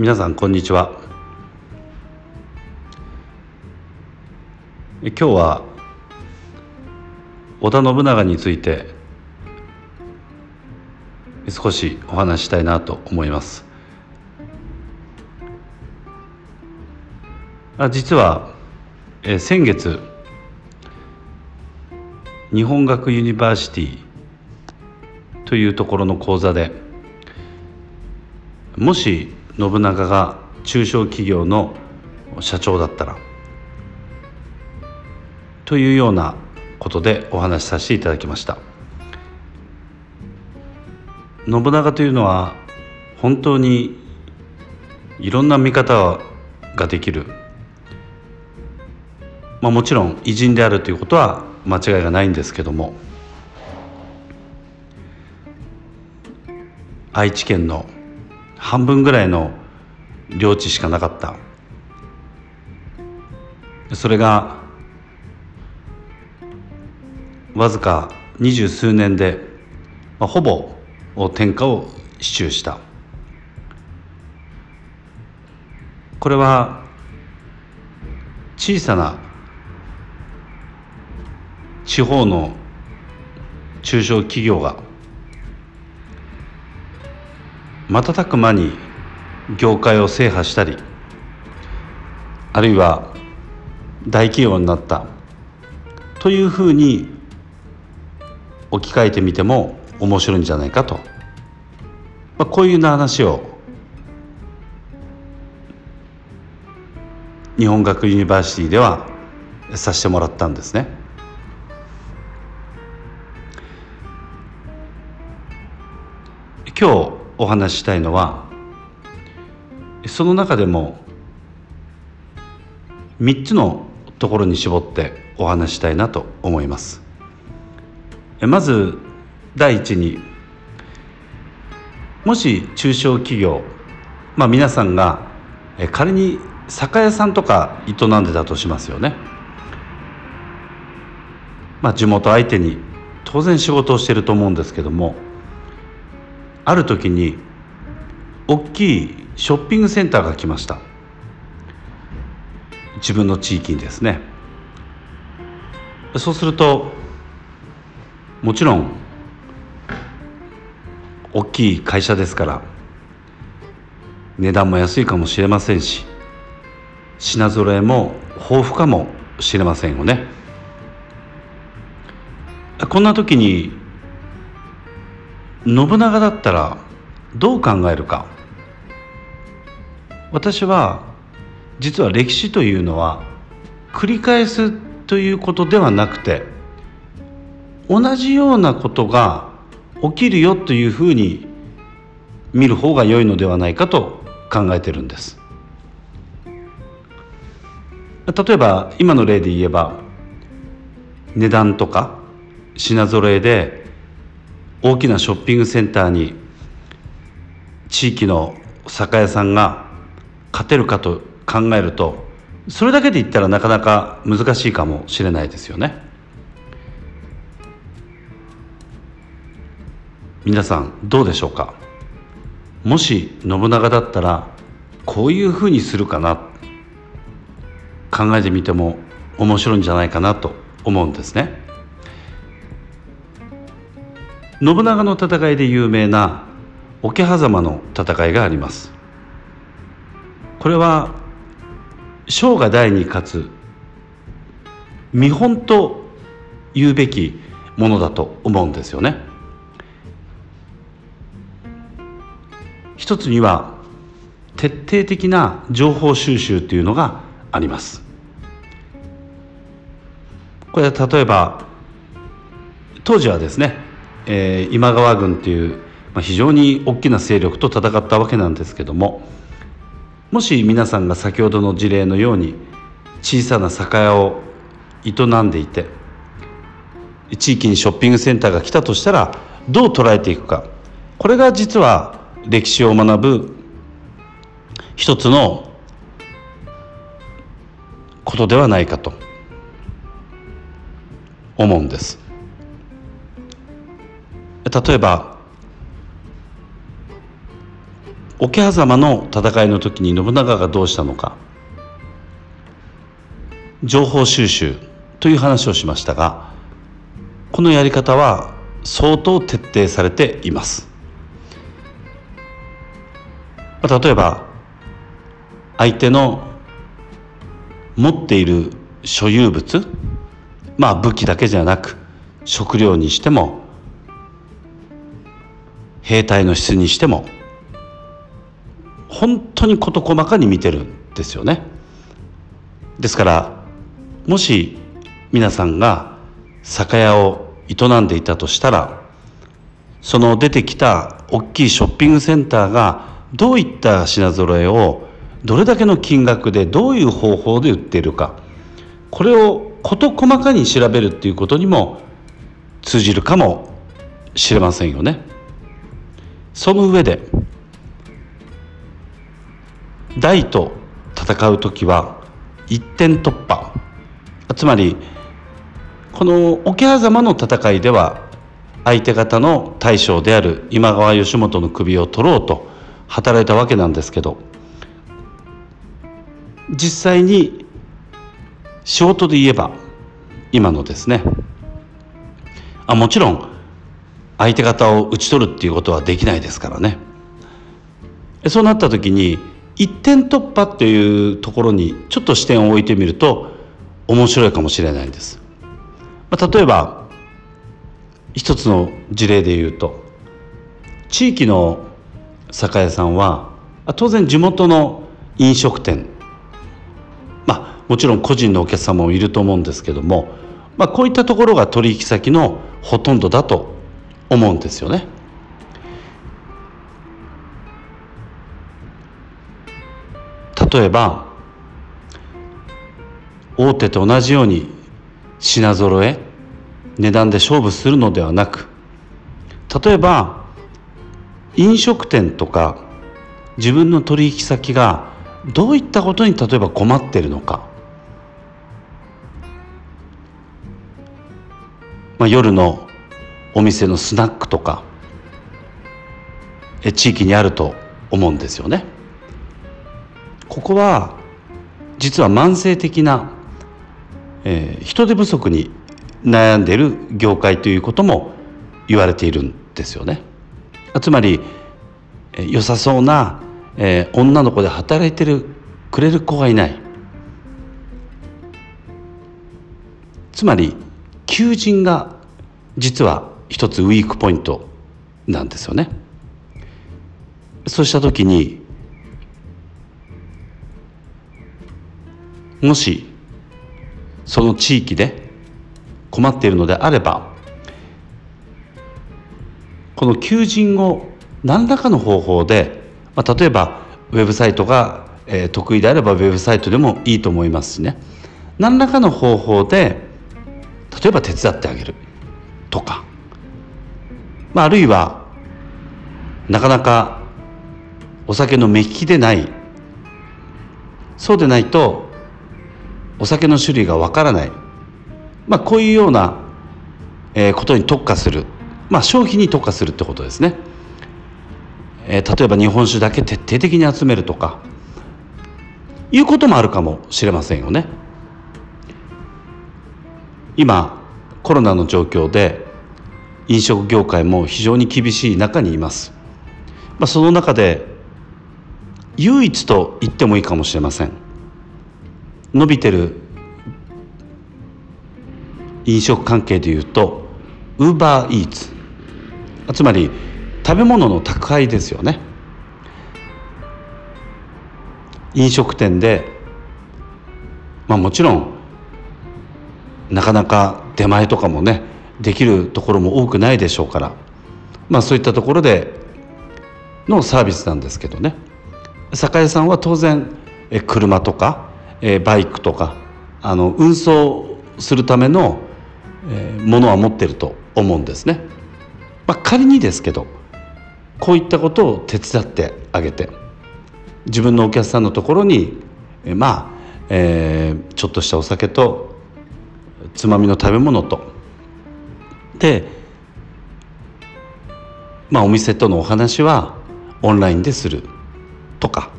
皆さんこんにちは。今日は織田信長について少しお話ししたいなと思います。実は、先月日本学ユニバーシティというところの講座でもし信長が中小企業の社長だったらというようなことでお話しさせていただきました。信長というのは本当にいろんな見方ができる、まあ、もちろん偉人であるということは間違いがないんですけども愛知県の半分ぐらいの領地しかなかった。それがわずか二十数年で、まあ、ほぼ天下を手中した。これは小さな地方の中小企業が瞬く間に業界を制覇したりあるいは大企業になったというふうに置き換えてみても面白いんじゃないかと、まあ、こういうような話を日本学ユニバーシティではさせてもらったんですね。話ししたいのはその中でも3つのところに絞ってお話したいなと思います。まず第一にもし中小企業まあ皆さんが仮に酒屋さんとか営んでたとしますよね。まあ地元相手に当然仕事をしてると思うんですけどもある時に大きいショッピングセンターが来ました。自分の地域にですね。そうするともちろん大きい会社ですから値段も安いかもしれませんし品揃えも豊富かもしれませんよね。こんな時に信長だったらどう考えるか。私は実は歴史というのは繰り返すということではなくて同じようなことが起きるよというふうに見る方が良いのではないかと考えてるんです。例えば今の例で言えば値段とか品揃えで大きなショッピングセンターに地域の酒屋さんが勝てるかと考えるとそれだけで言ったらなかなか難しいかもしれないですよね。皆さんどうでしょうか？もし信長だったらこういうふうにするかな？考えてみても面白いんじゃないかなと思うんですね。信長の戦いで有名な桶狭間の戦いがあります。これは生が大に勝つ見本と言うべきものだと思うんですよね。一つには徹底的な情報収集というのがあります。これは例えば当時はですねえー、今川軍っていう、まあ、非常に大きな勢力と戦ったわけなんですけどももし皆さんが先ほどの事例のように小さな酒屋を営んでいて地域にショッピングセンターが来たとしたらどう捉えていくかこれが実は歴史を学ぶ一つのことではないかと思うんです。例えば桶狭間の戦いの時に信長がどうしたのか情報収集という話をしましたがこのやり方は相当徹底されています。例えば相手の持っている所有物まあ武器だけじゃなく食料にしても兵隊の質にしても本当に事細かに見てるんですよねですからもし皆さんが酒屋を営んでいたとしたらその出てきた大きいショッピングセンターがどういった品揃えをどれだけの金額でどういう方法で売っているかこれを事細かに調べるっていうことにも通じるかもしれませんよね。その上で大と戦う時は一点突破。つまりこの桶狭間の戦いでは相手方の大将である今川義元の首を取ろうと働いたわけなんですけど実際に仕事で言えば今のですね。あもちろん相手方を打ち取るっていうことはできないですからね。そうなった時に一点突破っていうところにちょっと視点を置いてみると面白いかもしれないです、まあ、例えば一つの事例で言うと地域の酒屋さんは当然地元の飲食店。まあもちろん個人のお客様もいると思うんですけども、まあ、こういったところが取引先のほとんどだと思うんですよね。例えば大手と同じように品揃え値段で勝負するのではなく例えば飲食店とか自分の取引先がどういったことに例えば困っているのか、まあ、夜のお店のスナックとかえ地域にあると思うんですよね。ここは実は慢性的な、えー、人手不足に悩んでいる業界ということも言われているんですよね。つまり、え、良さそうな、えー、女の子で働いてるくれる子がいない。つまり求人が実は一つウィークポイントなんですよね。そうした時にもしその地域で困っているのであればこの求人を何らかの方法で、まあ、例えばウェブサイトが、得意であればウェブサイトでもいいと思いますしね何らかの方法で例えば手伝ってあげるとか、まあ、あるいはなかなかお酒の目利きでないそうでないとお酒の種類がわからない、まあ、こういうような、えことに特化する、まあ、消費に特化するってことですね、えー、例えば日本酒だけ徹底的に集めるとかいうこともあるかもしれませんよね。今コロナの状況で飲食業界も非常に厳しい中にいます、まあ、その中で唯一と言ってもいいかもしれません。伸びてる飲食関係でいうとウーバーイーツつまり食べ物の宅配ですよね。飲食店でまあもちろんなかなか出前とかもねできるところも多くないでしょうからまあそういったところでのサービスなんですけどね酒屋さんは当然車とかえバイクとかあの運送するための、えものは持ってると思うんですね。まあ、仮にですけどこういったことを手伝ってあげて自分のお客さんのところに、えまあ、えー、ちょっとしたお酒とつまみの食べ物とでまあお店とのお話はオンラインでするとか、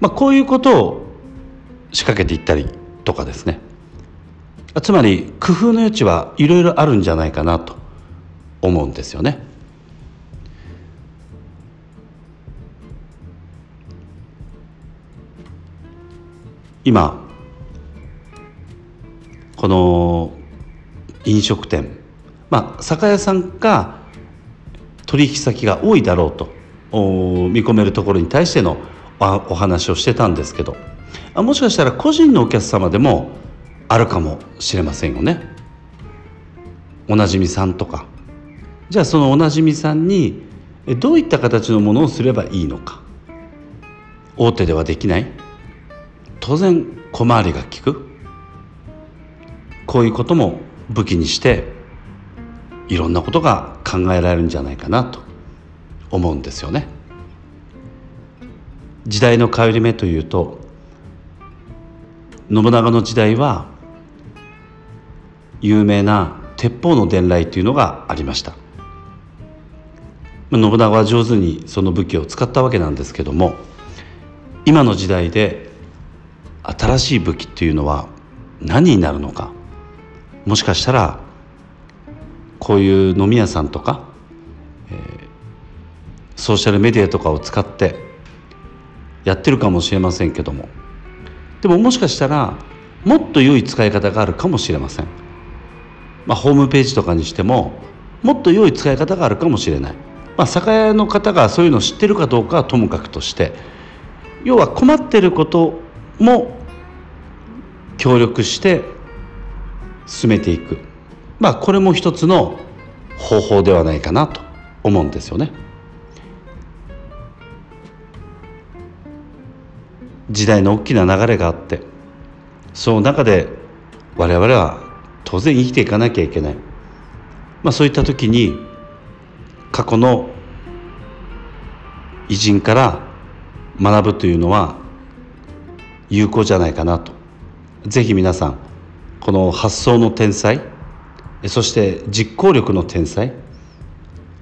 まあ、こういうことを仕掛けていったりとかですねつまり工夫の余地はいろいろあるんじゃないかなと思うんですよね。今この飲食店まあ酒屋さんが取引先が多いだろうと見込めるところに対してのお話をしてたんですけどもしかしたら個人のお客様でもあるかもしれませんよね。おなじみさんとか。じゃあそのおなじみさんにどういった形のものをすればいいのか。大手ではできない。当然小回りが利く。こういうことも武器にしていろんなことが考えられるんじゃないかなと思うんですよね。時代の変わり目というと信長の時代は有名な鉄砲の伝来というのがありました信長は上手にその武器を使ったわけなんですけども今の時代で新しい武器っていうのは何になるのかもしかしたらこういう飲み屋さんとか、えー、ソーシャルメディアとかを使ってやってるかもしれませんけども。でももしかしたらもっと良い使い方があるかもしれません、まあ、ホームページとかにしてももっと良い使い方があるかもしれない、まあ、酒屋の方がそういうのを知ってるかどうかはともかくとして要は困ってることも協力して進めていく。まあこれも一つの方法ではないかなと思うんですよね。時代の大きな流れがあってその中で我々は当然生きていかなきゃいけない、まあ、そういった時に過去の偉人から学ぶというのは有効じゃないかなとぜひ皆さんこの発想の天才そして実行力の天才？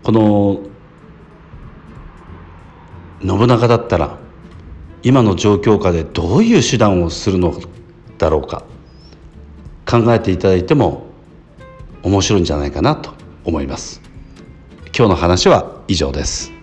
この信長だったら今の状況下でどういう手段をするのだろうか？考えていただいても面白いんじゃないかなと思います。今日の話は以上です。